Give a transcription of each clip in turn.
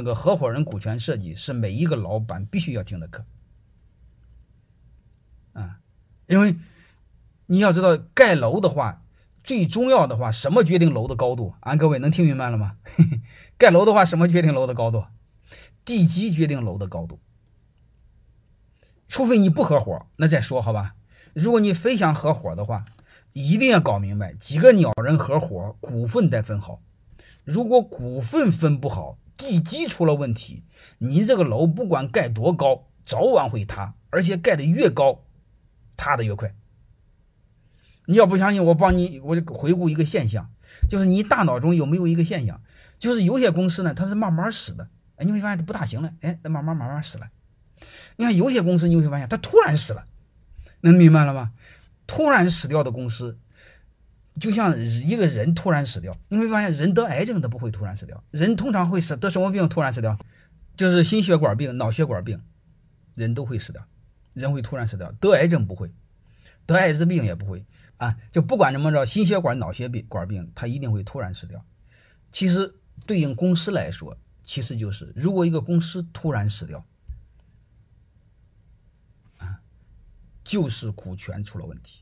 那个合伙人股权设计是每一个老板必须要听的课，啊，因为你要知道盖楼的话，最重要的话，什么决定楼的高度？啊，各位能听明白了吗？盖楼的话，什么决定楼的高度？地基决定楼的高度。除非你不合伙，那再说好吧。如果你非想合伙的话，一定要搞明白几个鸟人合伙，股份得分好。如果股份分不好，地基出了问题，你这个楼不管盖多高，早晚会塌，而且盖的越高，塌的越快。你要不相信，我帮你，我就回顾一个现象，就是你大脑中有没有一个现象，就是有些公司呢，它是慢慢死的，哎，你会发现它不大行了，哎，它慢慢慢慢死了。你看有些公司，你会发现它突然死了，能明白了吗？突然死掉的公司。就像一个人突然死掉，你会发现人得癌症他不会突然死掉，人通常会死得什么病突然死掉，就是心血管病、脑血管病，人都会死掉，人会突然死掉。得癌症不会，得艾滋病也不会啊，就不管怎么着，心血管、脑血管病他一定会突然死掉。其实对应公司来说，其实就是如果一个公司突然死掉，啊，就是股权出了问题，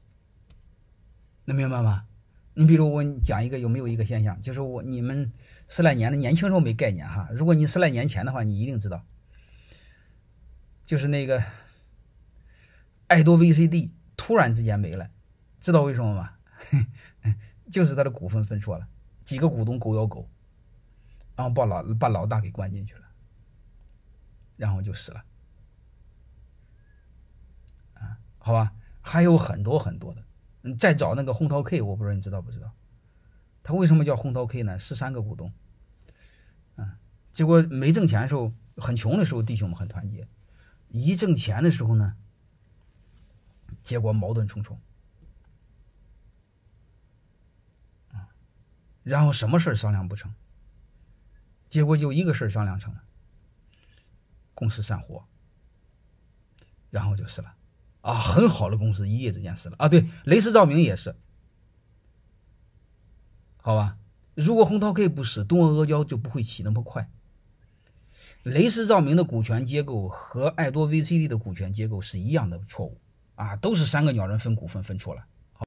能明白吗？你比如我讲一个有没有一个现象，就是我你们十来年的年轻时候没概念哈，如果你十来年前的话，你一定知道，就是那个爱多 VCD 突然之间没了，知道为什么吗？就是他的股份分错了，几个股东狗咬狗，然后把老把老大给关进去了，然后就死了，啊，好吧，还有很多很多的。你再找那个红桃 K，我不知道你知道不知道？他为什么叫红桃 K 呢？十三个股东，嗯，结果没挣钱的时候，很穷的时候，弟兄们很团结；一挣钱的时候呢，结果矛盾重重，然后什么事商量不成，结果就一个事商量成了，公司散伙，然后就是了。啊，很好的公司一夜之间死了啊！对，雷士照明也是，好吧？如果红桃 K 不死，东阿阿胶就不会起那么快。雷士照明的股权结构和爱多 VCD 的股权结构是一样的错误啊，都是三个鸟人分股份分错了。